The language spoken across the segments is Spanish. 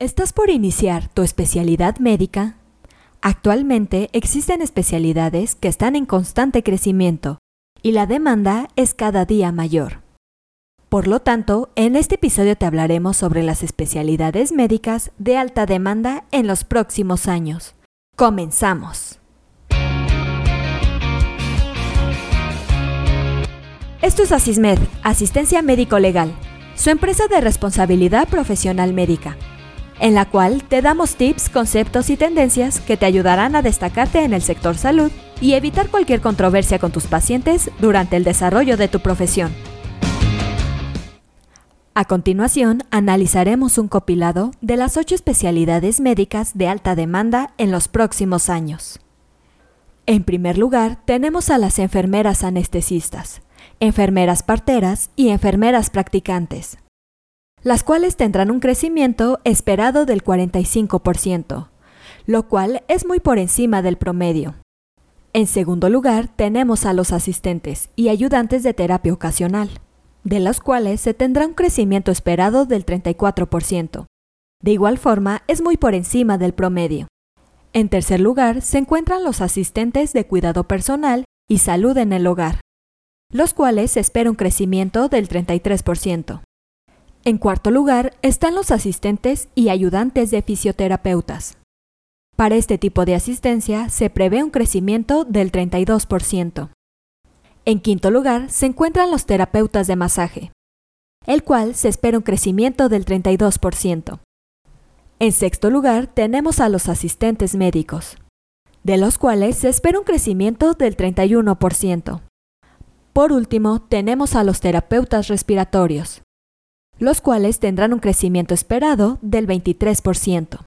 ¿Estás por iniciar tu especialidad médica? Actualmente existen especialidades que están en constante crecimiento y la demanda es cada día mayor. Por lo tanto, en este episodio te hablaremos sobre las especialidades médicas de alta demanda en los próximos años. Comenzamos. Esto es Asismed, Asistencia Médico Legal, su empresa de responsabilidad profesional médica en la cual te damos tips, conceptos y tendencias que te ayudarán a destacarte en el sector salud y evitar cualquier controversia con tus pacientes durante el desarrollo de tu profesión. A continuación, analizaremos un copilado de las ocho especialidades médicas de alta demanda en los próximos años. En primer lugar, tenemos a las enfermeras anestesistas, enfermeras parteras y enfermeras practicantes, las cuales tendrán un crecimiento esperado del 45%, lo cual es muy por encima del promedio. En segundo lugar, tenemos a los asistentes y ayudantes de terapia ocasional, de los cuales se tendrá un crecimiento esperado del 34%. De igual forma, es muy por encima del promedio. En tercer lugar, se encuentran los asistentes de cuidado personal y salud en el hogar, los cuales se espera un crecimiento del 33%. En cuarto lugar están los asistentes y ayudantes de fisioterapeutas. Para este tipo de asistencia se prevé un crecimiento del 32%. En quinto lugar se encuentran los terapeutas de masaje, el cual se espera un crecimiento del 32%. En sexto lugar tenemos a los asistentes médicos, de los cuales se espera un crecimiento del 31%. Por último, tenemos a los terapeutas respiratorios, los cuales tendrán un crecimiento esperado del 23%.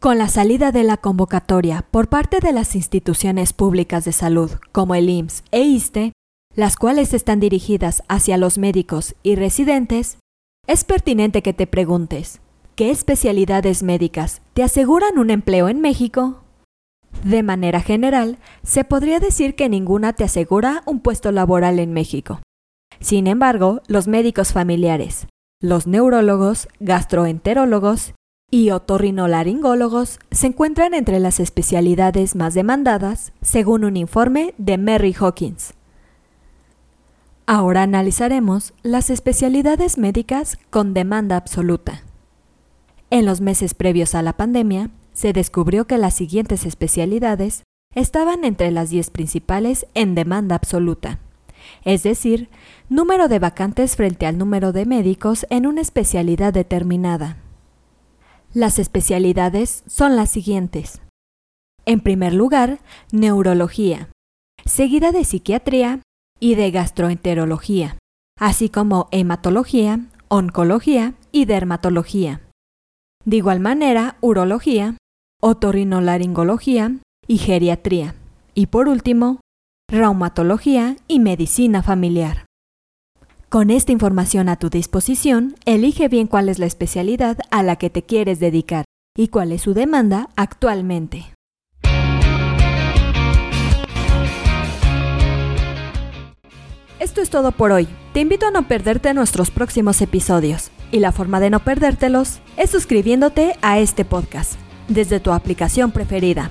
Con la salida de la convocatoria por parte de las instituciones públicas de salud, como el IMSS e ISTE, las cuales están dirigidas hacia los médicos y residentes, es pertinente que te preguntes, ¿qué especialidades médicas te aseguran un empleo en México? De manera general, se podría decir que ninguna te asegura un puesto laboral en México. Sin embargo, los médicos familiares, los neurólogos, gastroenterólogos y otorrinolaringólogos se encuentran entre las especialidades más demandadas, según un informe de Mary Hawkins. Ahora analizaremos las especialidades médicas con demanda absoluta. En los meses previos a la pandemia, se descubrió que las siguientes especialidades estaban entre las 10 principales en demanda absoluta es decir, número de vacantes frente al número de médicos en una especialidad determinada. Las especialidades son las siguientes. En primer lugar, neurología, seguida de psiquiatría y de gastroenterología, así como hematología, oncología y dermatología. De igual manera, urología, otorrinolaringología y geriatría. Y por último, reumatología y medicina familiar. Con esta información a tu disposición, elige bien cuál es la especialidad a la que te quieres dedicar y cuál es su demanda actualmente. Esto es todo por hoy. Te invito a no perderte nuestros próximos episodios. Y la forma de no perdértelos es suscribiéndote a este podcast desde tu aplicación preferida.